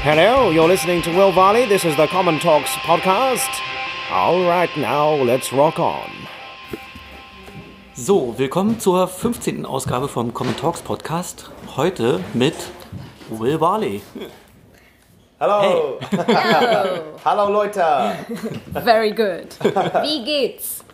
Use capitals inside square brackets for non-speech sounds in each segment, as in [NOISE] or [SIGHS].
Hello, you're listening to Will Varley. This is the Common Talks podcast. All right, now let's rock on. So, willkommen zur 15. Ausgabe vom Common Talks Podcast. Heute mit Will Varley. Hallo! [LAUGHS] Hallo Leute! Very good. Wie geht's?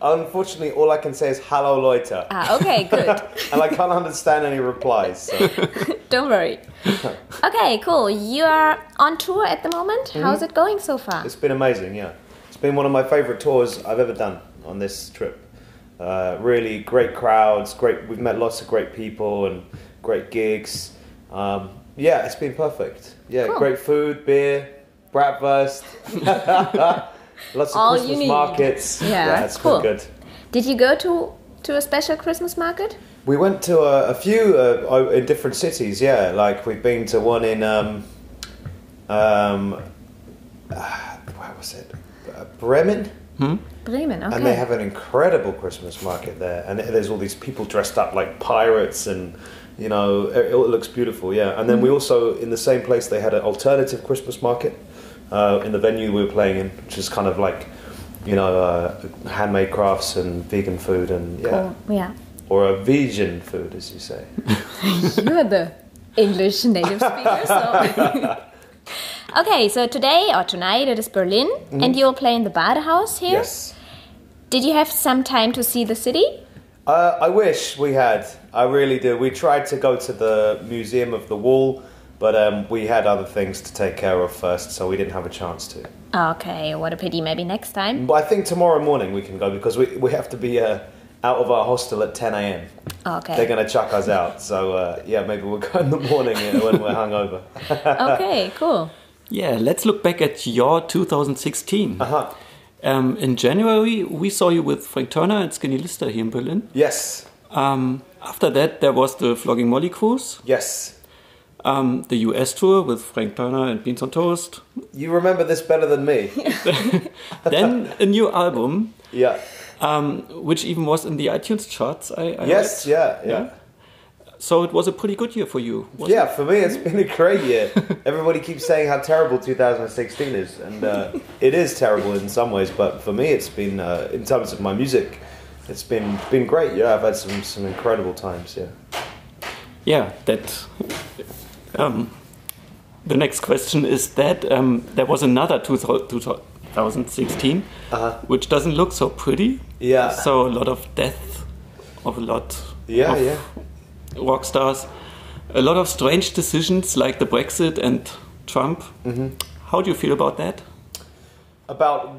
Unfortunately, all I can say is hello Leute. Ah, okay, good. [LAUGHS] And I can't understand any replies. So. [LAUGHS] Don't worry. [LAUGHS] Okay, cool. You are on tour at the moment. How's it going so far? It's been amazing, yeah. It's been one of my favorite tours I've ever done on this trip. Uh, really great crowds, great. We've met lots of great people and great gigs. Um, yeah, it's been perfect. Yeah, Cool. great food, beer, bratwurst, [LAUGHS] [LAUGHS] lots of All Christmas markets. Yeah, it's cool. been good. Did you go to to a special Christmas market? We went to a, a few uh, in different cities. Yeah, like we've been to one in um, um, uh, where was it? Uh, Bremen, Bremen. Okay. and they have an incredible Christmas market there. And there's all these people dressed up like pirates, and you know it, it looks beautiful. Yeah, and then we also in the same place they had an alternative Christmas market uh, in the venue we were playing in, which is kind of like you know uh, handmade crafts and vegan food and yeah. Cool. Yeah. Or a vegan food, as you say. [LAUGHS] You're the English native speaker, so. [LAUGHS] Okay, so today or tonight it is Berlin, and you'll play in the Badehaus here. Yes. Did you have some time to see the city? Uh, I wish we had. I really do. We tried to go to the Museum of the Wall, but um, we had other things to take care of first, so we didn't have a chance to. Okay, what a pity. Maybe next time. But I think tomorrow morning we can go because we, we have to be uh, out of our hostel at 10 a.m. Okay. They're going to chuck us out. So, uh, yeah, maybe we'll go in the morning uh, when we're hungover. [LAUGHS] okay, cool. Yeah, let's look back at your 2016. Uh-huh. Um, in January, we saw you with Frank Turner and Skinny Lister here in Berlin. Yes. Um, after that, there was the Flogging Molly cruise, Yes. Um, the US tour with Frank Turner and Beans on Toast. You remember this better than me. [LAUGHS] then a new album, yeah. um, which even was in the iTunes charts. I, I Yes, read. yeah, yeah. So it was a pretty good year for you. Yeah, for me, it's been a great year. [LAUGHS] Everybody keeps saying how terrible 2016 is, and uh, it is terrible in some ways. But for me, it's been, uh, in terms of my music, it's been been great. Yeah, I've had some some incredible times. Yeah. Yeah, that. Um, the next question is that um, there was another 2016, Uh-huh. which doesn't look so pretty. Yeah. So a lot of death of a lot Yeah, of yeah. rock stars, a lot of strange decisions like the Brexit and Trump. Mm-hmm. How do you feel about that? About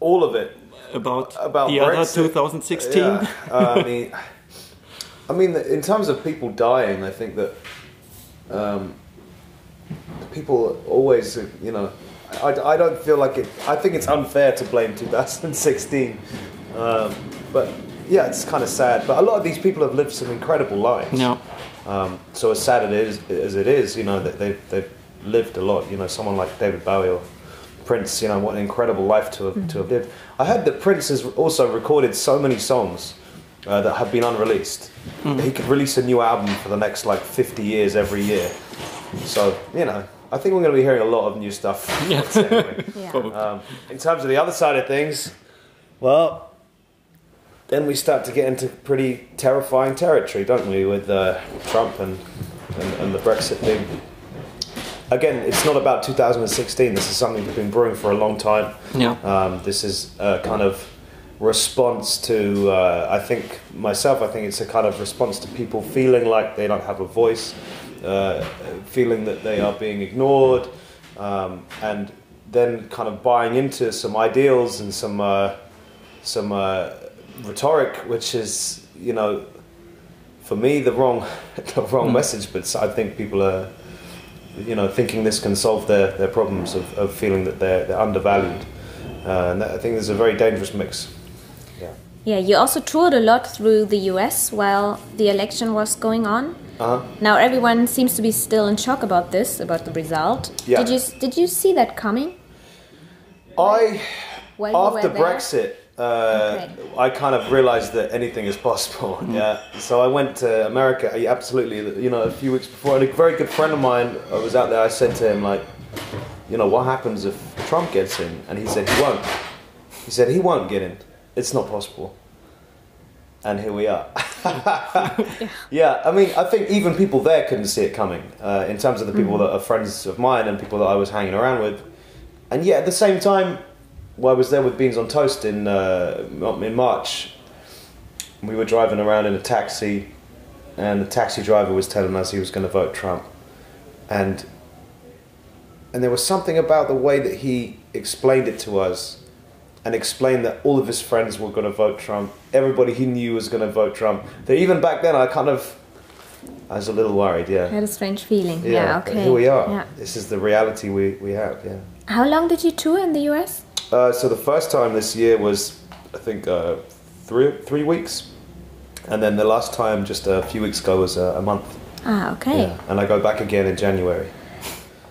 all of it. About, About the other 2016? Yeah. Uh, I mean, I mean, in terms of people dying, I think that um, people always, you know, I, I don't feel like it. I think it's unfair to blame 2016, um, but yeah, it's kind of sad. But a lot of these people have lived some incredible lives. Yeah. Um, so as sad it is as it is, you know, that they've they've lived a lot. You know, someone like David Bowie or Prince. You know, what an incredible life to have to have lived. I heard that Prince has also recorded so many songs uh, that have been unreleased. He could release a new album for the next like 50 years every year. So you know, I think we're going to be hearing a lot of new stuff. [LAUGHS] Yeah. anyway. [LAUGHS] Probably. Um, in terms of the other side of things, well, then we start to get into pretty terrifying territory, don't we, with uh, Trump and, and, and the Brexit thing. Again, it's not about 2016. This is something that's been brewing for a long time. Yeah. Um, this is a kind of response to, uh, I think, myself, I think it's a kind of response to people feeling like they don't have a voice, uh, feeling that they are being ignored, um, and then kind of buying into some ideals and some, uh, some uh, rhetoric, which is, you know, for me, the wrong, [LAUGHS] the wrong message, but I think people are you know, thinking this can solve their, their problems of, of feeling that they're, they're undervalued. Uh, and that, I think there's a very dangerous mix. Yeah. Yeah, you also toured a lot through the US while the election was going on. Uh-huh. Now everyone seems to be still in shock about this, about the result. Yeah. Did you did you see that coming? I While after? Brexit, uh, Okay. I kind of realised that anything is possible. Yeah, so I went to America. I- Absolutely, you know, a few weeks before, and a very good friend of mine uh, was out there. I said to him, like, you know, what happens if Trump gets in? And he said he won't. He said he won't get in. It's not possible. And here we are. [LAUGHS] yeah, I mean, I think even people there couldn't see it coming. Uh, in terms of the people that are friends of mine and people that I was hanging around with, and yet at the same time, well, I was there with Beans on Toast in uh, in March. We were driving around in a taxi, and the taxi driver was telling us he was going to vote Trump, and and there was something about the way that he explained it to us, and explained that all of his friends were going to vote Trump. Everybody he knew was going to vote Trump. That even back then, I kind of I was a little worried. Yeah, I Yeah. had a strange feeling. Yeah, but okay. Here we are. Yeah. This is the reality we, we have. Yeah. How long did you tour in the US? Uh, so the first time this year was, I think, uh, three three weeks, and then the last time just a few weeks ago was uh, a month. Ah, okay. Yeah. And I go back again in January.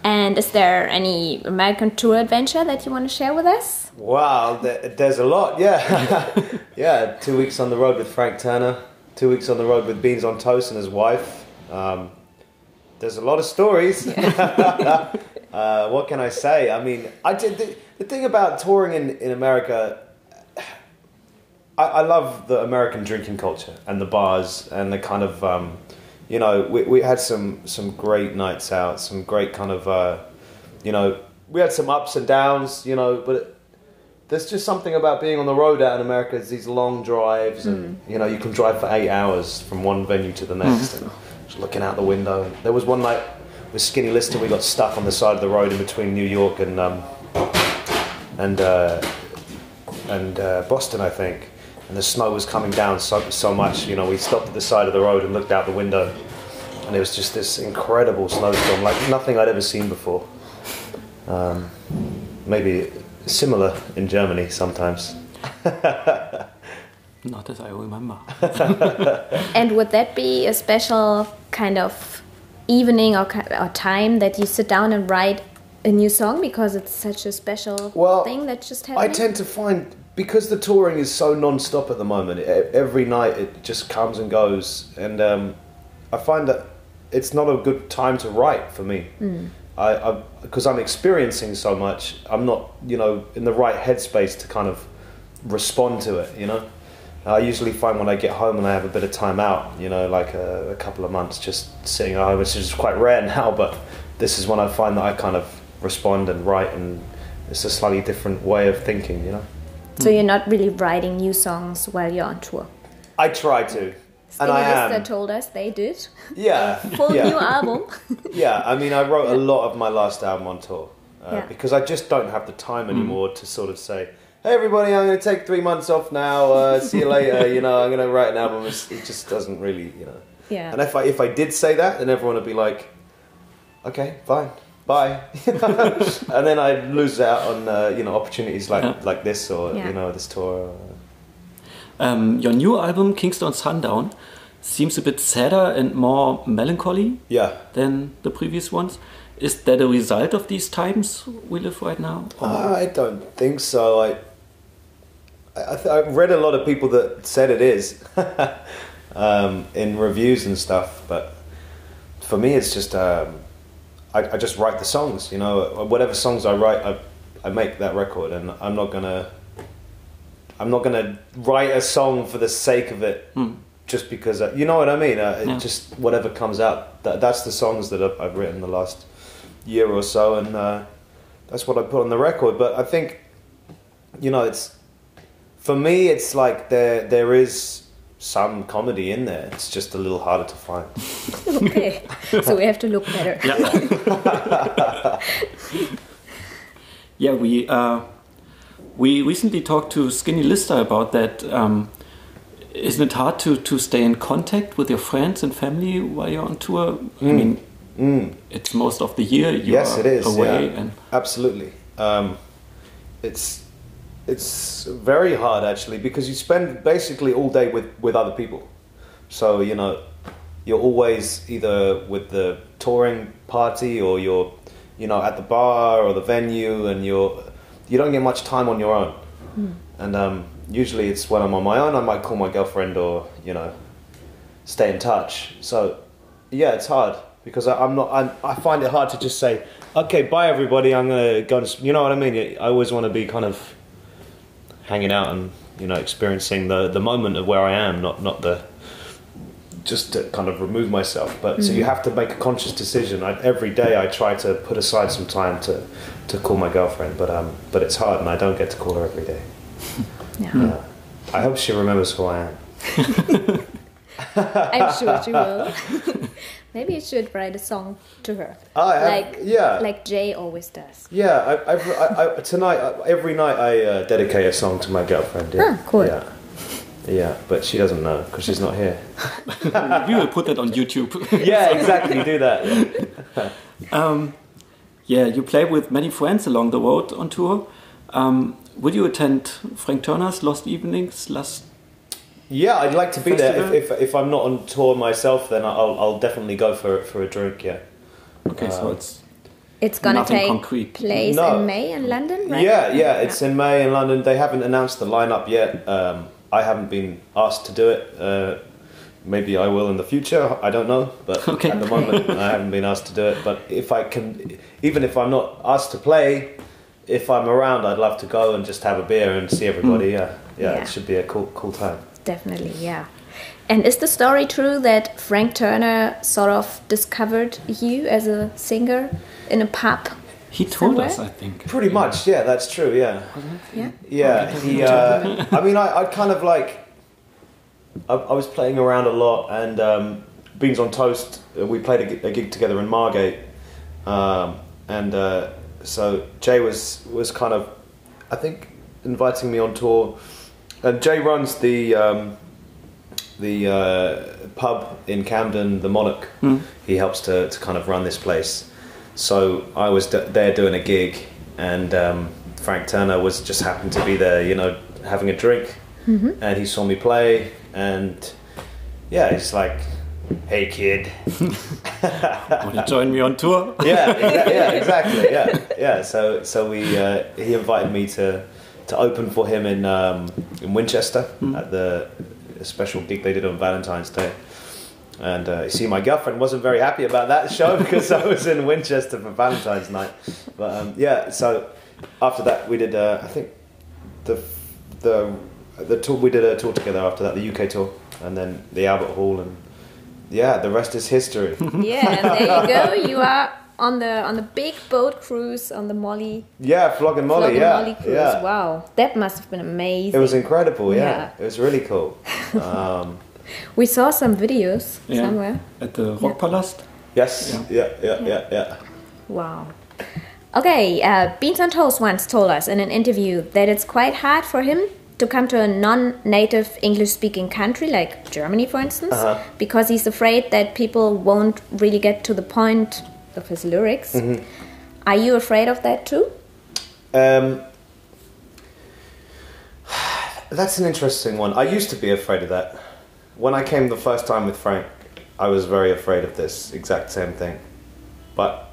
And is there any American tour adventure that you want to share with us? Wow, there's a lot. Yeah, [LAUGHS] yeah. Two weeks on the road with Frank Turner. Two weeks on the road with Beans on Toast and his wife. Um, there's a lot of stories. [LAUGHS] uh, what can I say? I mean, I did the, the thing about touring in in America. I, I love the American drinking culture and the bars and the kind of, um, you know, we, we had some some great nights out, some great kind of, uh, you know, we had some ups and downs, you know, but there's just something about being on the road out in America. It's these long drives, and you know, you can drive for eight hours from one venue to the next, and just looking out the window. There was one night with Skinny Lister, we got stuck on the side of the road in between New York and um, and uh, and uh, Boston, I think. And the snow was coming down so so much. You know, we stopped at the side of the road and looked out the window, and it was just this incredible snowstorm, like nothing I'd ever seen before. Um, maybe similar in Germany sometimes. [LAUGHS] Not as I remember. [LAUGHS] And would that be a special kind of evening or, or time that you sit down and write a new song because it's such a special Well, thing that just happened? I tend to find because the touring is so non-stop at the moment. Every night it just comes and goes, and um, I find that it's not a good time to write for me. I because I'm experiencing so much. I'm not, you know, in the right headspace to kind of respond to it. You know, I usually find when I get home and I have a bit of time out, you know, like a, a couple of months just sitting at home, which is quite rare [LAUGHS] now. But this is when I find that I kind of respond and write, and it's a slightly different way of thinking. You know. So you're not really writing new songs while you're on tour. I try to, and I Skinny am. told us they did. Yeah, [LAUGHS] Full yeah. new album. [LAUGHS] Yeah, I mean, I wrote a lot of my last album on tour uh, Yeah. because I just don't have the time anymore to sort of say, "Hey, everybody, I'm going to take three months off now. Uh, see you later." you know, I'm going to write an album. It's, it just doesn't really, you know. Yeah. And if I if I did say that, then everyone would be like, "Okay, fine." Bye, [LAUGHS] and then I'd lose out on uh, you know opportunities like Yeah. like this or Yeah. you know this tour. Um, your new album, Kingsdown Sundown, seems a bit sadder and more melancholy Yeah, than the previous ones. Is that a result of these times we live right now? Or- I don't think so. I I, th- I read a lot of people that said it is [LAUGHS] um, in reviews and stuff, but for me, it's just um, I, I just write the songs. You know, whatever songs I write, I I make that record, and I'm not gonna I'm not gonna write a song for the sake of it. Just because, I, you know what I mean? Uh, it Yeah. Just whatever comes out. That, that's the songs that I've, I've written the last year or so, and uh, that's what I put on the record. But I think, you know, it's for me, it's like there there is some comedy in there. It's just a little harder to find. okay. so we have to look better. [LAUGHS] Yeah, we uh, we recently talked to Skinny Lister about that. Um, isn't it hard to, to stay in contact with your friends and family while you're on tour? I mean, it's most of the year you yes, are it is. away, yeah. and absolutely. Um, it's it's very hard actually because you spend basically all day with with other people. So you know, you're always either with the touring party or you're you know at the bar or the venue, and you're you don't get much time on your own. And um, usually it's when I'm on my own, I might call my girlfriend or you know stay in touch. So yeah, it's hard because I, I'm not. I'm, I find it hard to just say, "Okay, bye everybody. I'm gonna go to." You know what I mean? I always want to be kind of hanging out and you know experiencing the the moment of where I am, not not the just to kind of remove myself. But so you have to make a conscious decision. I, every day I try to put aside some time to to call my girlfriend, but um, but it's hard, and I don't get to call her every day. [LAUGHS] Yeah. Yeah. I hope she remembers who I am. [LAUGHS] I'm [LAUGHS] sure she will. [LAUGHS] Maybe you should write a song to her. I have- like yeah. like Jay always does. Yeah, I, I've, I, I, tonight, I, every night I uh, dedicate a song to my girlfriend. Yeah. Ah, cool. Yeah, yeah, but she doesn't know because she's not here. [LAUGHS] we will put that on YouTube. Yeah, exactly. Do that. Yeah. Um, yeah, you play with many friends along the road on tour. Um, will you attend Frank Turner's Lost Evenings last? Yeah, I'd like to be there. If, if, if I'm not on tour myself, then I'll, I'll definitely go for for a drink. Yeah. Okay, so it's It's gonna Nothing take concrete. place No. in May in London, right? Yeah, yeah, it's in May in London. They haven't announced the lineup yet. Um, I haven't been asked to do it. Uh, maybe I will in the future. I don't know, but [LAUGHS] Okay. at the moment I haven't been asked to do it. But if I can, even if I'm not asked to play, if I'm around, I'd love to go and just have a beer and see everybody. Yeah, yeah, Yeah. it should be a cool, cool time. Definitely, yeah. And is the story true that Frank Turner sort of discovered you as a singer in a pub? he told Somewhere? us, I think. Pretty much, yeah, that's true. Yeah. Yeah. Yeah, he. Uh, I mean, I, I kind of like. I, I was playing around a lot, and um, Beans on Toast. uh, We played a, a gig together in Margate, um, and uh, so Jay was was kind of, I think, inviting me on tour, and Jay runs the um, the uh, pub in Camden, the Monarch. He helps to, to kind of run this place. So I was d- there doing a gig, and um, Frank Turner was just happened to be there, you know, having a drink, and he saw me play, and yeah, he's like, "Hey kid." [LAUGHS] Want to [LAUGHS] join me on tour? yeah, exa- yeah, [LAUGHS] exactly. Yeah, yeah. So, so we uh, he invited me to to open for him in um, in Winchester at the special gig they did on Valentine's Day. And uh, you see, my girlfriend wasn't very happy about that show [LAUGHS] because I was in Winchester for Valentine's night. But um, yeah, so after that we did, uh, I think the the the tour we did a tour together after that, the UK tour, and then the Albert Hall, and yeah, the rest is history. [LAUGHS] Yeah, there you go. You are on the on the big boat cruise on the Molly yeah, Flogging Molly, Flog and yeah, Molly cruise. yeah. Wow, that must have been amazing. It was incredible, yeah. Yeah. It was really cool. [LAUGHS] Um, we saw some videos Yeah. somewhere. At the Rock Rockpalast? yes, yeah, yeah, yeah, yeah. Wow. Okay, uh, Beans on Toast once told us in an interview that it's quite hard for him to come to a non-native English-speaking country like Germany, for instance, Uh-huh. because he's afraid that people won't really get to the point of his lyrics. Mm-hmm. Are you afraid of that too? Um, that's an interesting one. I used to be afraid of that. When I came the first time with Frank, I was very afraid of this exact same thing. But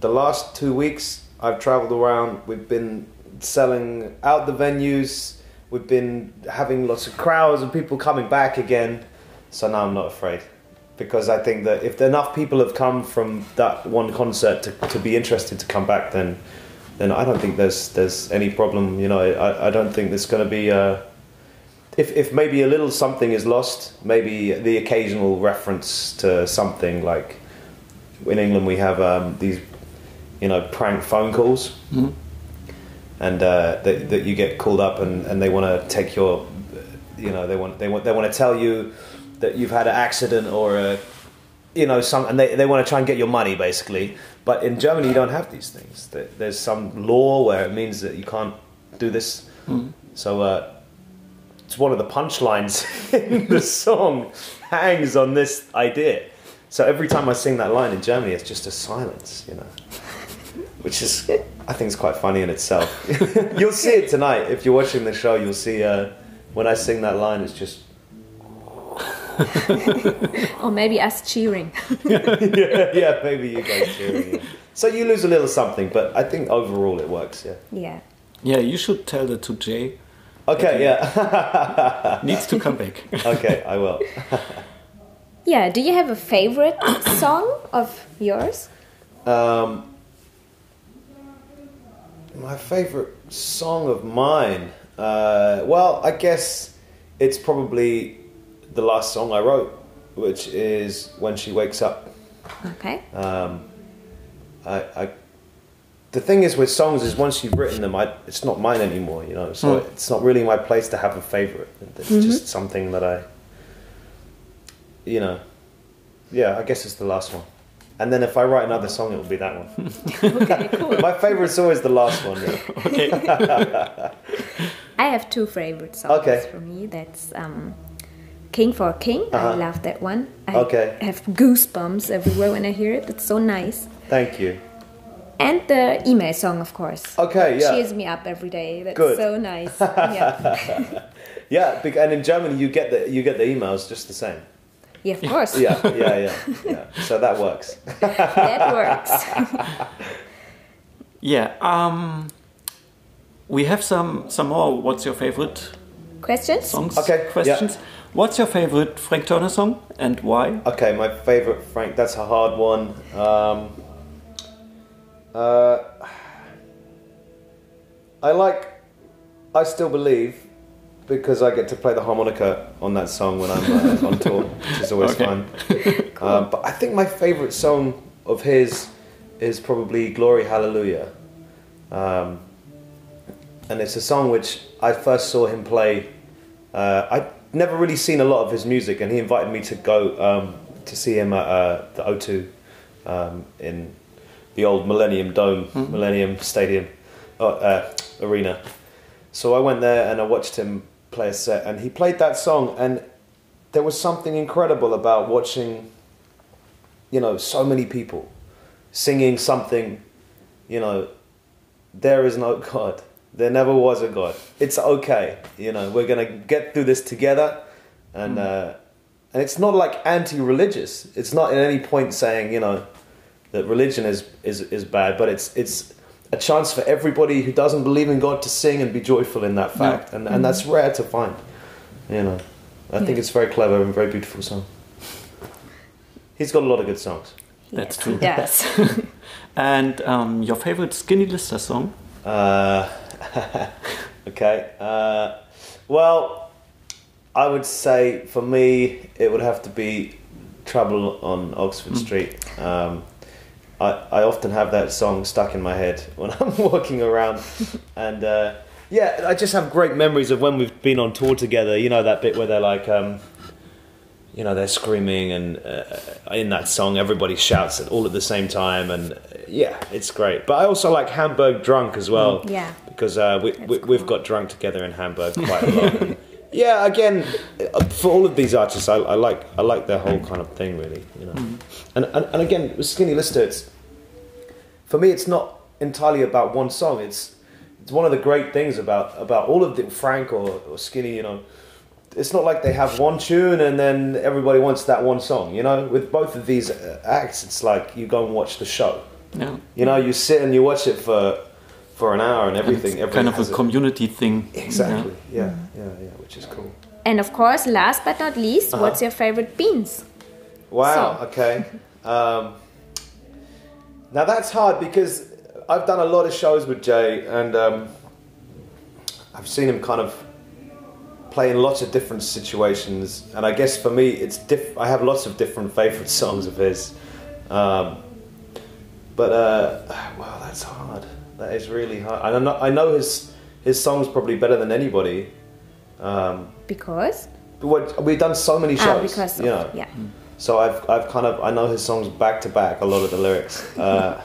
the last two weeks, I've traveled around. We've been selling out the venues. We've been having lots of crowds and people coming back again. So now I'm not afraid. Because I think that if enough people have come from that one concert to, to be interested to come back, then then I don't think there's there's any problem. You know, I, I don't think there's going to be uh if if maybe a little something is lost, maybe the occasional reference to something like in England we have um, these you know prank phone calls, and uh, that that you get called up and, and they want to take your you know they want they want they want to tell you that you've had an accident or a you know some and they, they want to try and get your money basically. But in germany you don't have these things. There's some law where it means that you can't do this. So uh, it's one of the punchlines [LAUGHS] in the song hangs on this idea. So every time I sing that line in Germany, it's just a silence, you know, [LAUGHS] which is I think is quite funny in itself. [LAUGHS] you'll see it tonight. If you're watching the show. You'll see uh, when I sing that line, it's just [LAUGHS] Or maybe us cheering. [LAUGHS] [LAUGHS] yeah, yeah, maybe you guys cheering. Yeah. So you lose a little something, but I think overall it works. Yeah. Yeah. Yeah, you should tell that to Jay. Okay. Yeah. Needs to come back. okay, I will. Yeah. Do you have a favorite [COUGHS] song of yours? Um, my favorite song of mine. Uh, well, I guess it's probably the last song I wrote, which is "When She Wakes Up." Okay. Um, I, I, the thing is with songs is once you've written them, I, it's not mine anymore. You know, so it's not really my place to have a favorite. It's just something that I, you know, yeah. I guess it's the last one. And then if I write another song, it will be that one. [LAUGHS] Okay. Cool. My favorite's always the last one. Yeah. [LAUGHS] [LAUGHS] I have two favorite songs Okay. for me. That's um, King for a King. I Uh-huh. love that one. I Okay. have goosebumps everywhere when I hear it. It's so nice. Thank you. And the email song, of course. Okay, yeah. Cheers me up every day. That's Good. so nice. [LAUGHS] Yeah. [LAUGHS] Yeah, and in Germany you get the you get the emails just the same. yeah, of course. Yeah, yeah, yeah, [LAUGHS] yeah. So that works. That works. Yeah. Um, we have some some more. What's your favorite Questions? songs? Okay, yeah. Questions. What's your favorite Frank Turner song and why? Okay, my favorite Frank. That's a hard one. Um, uh, I like. I still believe because I get to play the harmonica on that song when I'm uh, on tour, which is always Okay. fun. [LAUGHS] Um, but I think my favorite song of his is probably "Glory Hallelujah," um, and it's a song which I first saw him play. Uh, I'd never really seen a lot of his music, and he invited me to go um, to see him at uh, the O2 um, in the old Millennium Dome, Millennium Stadium uh, uh, arena. So I went there and I watched him play a set, and he played that song, and there was something incredible about watching, you know, so many people singing something, you know, there is no God. There never was a God. It's okay. You know, we're gonna get through this together, and uh, and it's not like anti-religious. It's not at any point saying you know that religion is is is bad, but it's it's a chance for everybody who doesn't believe in God to sing and be joyful in that fact, and and that's rare to find. You know, I think it's very clever and very beautiful song. He's got a lot of good songs. That's yes, true. He does. [LAUGHS] And um, your favorite Skinny Lister song? Uh, [LAUGHS] okay. Uh, well, I would say for me, it would have to be Trouble on Oxford Street. Um, I, I often have that song stuck in my head [LAUGHS] when I'm walking around. [LAUGHS] and uh, yeah, I just have great memories of when we've been on tour together. You know, that bit where they're like. Um, you know they're screaming and uh, in that song everybody shouts it all at the same time and uh, yeah it's great. But i also like hamburg drunk as well. Yeah. because uh, we, we, cool. we've got drunk together in hamburg quite a lot. And, yeah again uh, for all of these artists I, I like i like their whole kind of thing really you know. And, and and again with skinny lister it's for me it's not entirely about one song. It's it's one of the great things about about all of the frank or, or skinny you know it's not like they have one tune and then everybody wants that one song. You know, with both of these uh, acts, it's like you go and watch the show. Yeah. You know, you sit and you watch it for for an hour and And everything. it's kind of a community thing. Exactly. Yeah. yeah, yeah, which is cool. and of course, last but not least, Uh-huh. what's your favorite beans? Wow. So- Okay. Um, now that's hard because I've done a lot of shows with Jay, and um, I've seen him kind of play in lots of different situations. And I guess for me, it's diff- I have lots of different favorite [LAUGHS] songs of his. Um, but uh, [SIGHS] wow, that's hard. That is really hard. I know I know his his songs probably better than anybody. Um, Because? what, we've done so many shows, Ah, because you know. yeah. So I've I've kind of I know his songs back to back. A lot of the lyrics. Uh,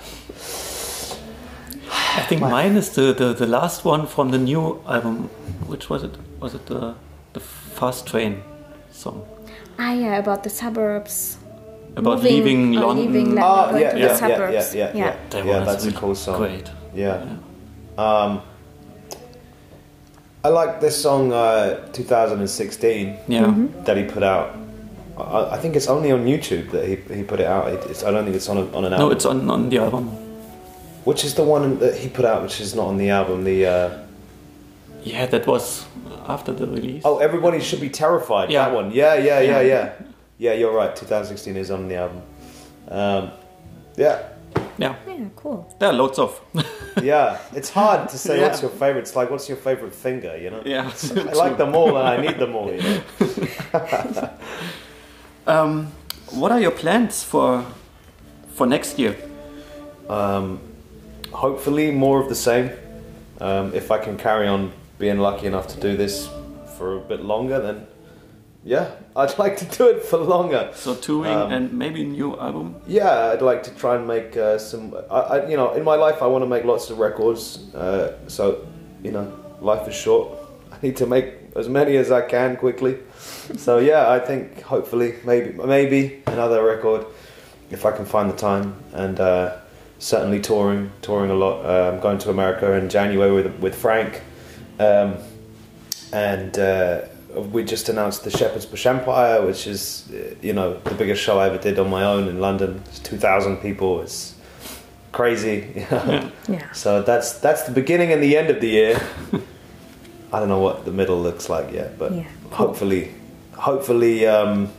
I think mine is the, the, the last one from the new album. Which was it? Was it the the Fast Train song? Ah, yeah, about the suburbs. about Moving leaving London. leaving London. Oh going yeah, to the yeah, yeah, suburbs. yeah, yeah, Yeah. yeah. That Yeah, was that's a cool song. Great. Yeah. Um, I like this song, uh, 2016, Yeah. Mm-hmm. that he put out. I, I think it's only on YouTube that he, he put it out. It's, I don't think it's on a, on an album. No, it's on, on the album. Which is the one that he put out, which is not on the album. The uh, Yeah, that was after the release. oh, everybody should be terrified. Yeah. That one. Yeah, yeah, yeah, Yeah. yeah. Yeah, you're right. 2016 is on the album. Um, yeah, Yeah, Yeah, cool. there are loads of. [LAUGHS] yeah. It's hard to say Yeah. what's your favorite. It's like what's your favorite finger, you know? yeah. [LAUGHS] I like them all and I need them all. You know? [LAUGHS] Um, what are your plans for for next year? Um, hopefully, more of the same. Um, if I can carry on being lucky enough to do this for a bit longer, then yeah, I'd [LAUGHS] like to do it for longer. So touring Um, and maybe new album. Yeah, I'd like to try and make uh, some. I, I, you know, in my life, I want to make lots of records. Uh, so, you know, life is short. [LAUGHS] I need to make as many as I can quickly. [LAUGHS] so yeah, I think hopefully, maybe, maybe another record if I can find the time, and uh, certainly touring, touring a lot. Uh, I'm going to America in January with with Frank, um, and. Uh, we just announced the Shepherd's Bush Empire, which is, you know, the biggest show I ever did on my own in London. It's 2,000 people. It's crazy. [LAUGHS] Yeah. So that's that's the beginning and the end of the year. I don't know what the middle looks like yet, but Yeah. hopefully, hopefully, um,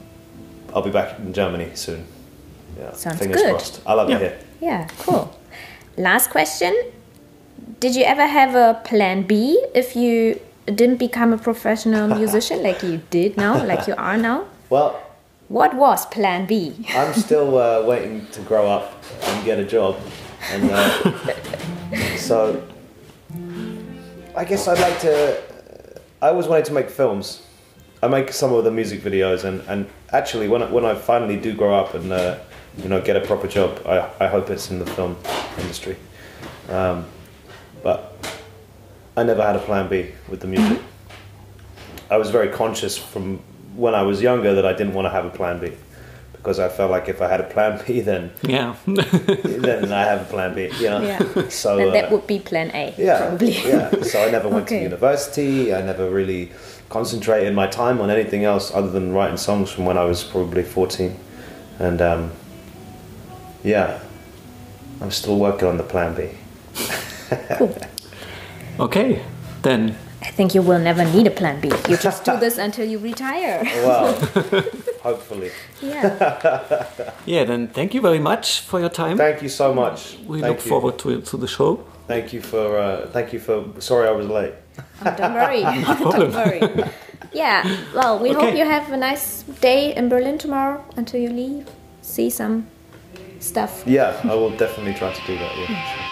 I'll be back in Germany soon. Yeah, Sounds fingers good. crossed. I love Yeah. it here. Yeah, cool. Last question. Did you ever have a plan B if you didn't become a professional [LAUGHS] musician like you did now, like you are now? [LAUGHS] Well, What was plan B? [LAUGHS] I'm still uh, waiting to grow up and get a job, and uh, so I guess I'd like to. I always wanted to make films. I make some of the music videos, and, and actually, when I, when I finally do grow up and uh, you know get a proper job, I, I hope it's in the film industry. Um, but I never had a plan B with the music. I was very conscious from when I was younger that I didn't want to have a plan B because I felt like if I had a plan B, [LAUGHS] then Yeah. then I have a plan B. You know. Yeah. So and uh, that would be plan A, yeah, probably. yeah. So I never went to [LAUGHS] university. I never really concentrated my time on anything else other than writing songs from when I was probably fourteen, and um, yeah, I'm still working on the plan B. [LAUGHS] okay, then I think you will never need a plan B. You just do this [LAUGHS] until you retire. Well, [LAUGHS] hopefully. Yeah. yeah, then thank you very much for your time. Thank you so much. we Thank look you. forward to to the show. Thank you for. Uh, thank you for. Sorry, I was late. Oh, don't worry. don't worry. Yeah. Well, we hope you have a nice day in Berlin tomorrow until you leave. See some stuff. Yeah, I will definitely try to do that. Yeah.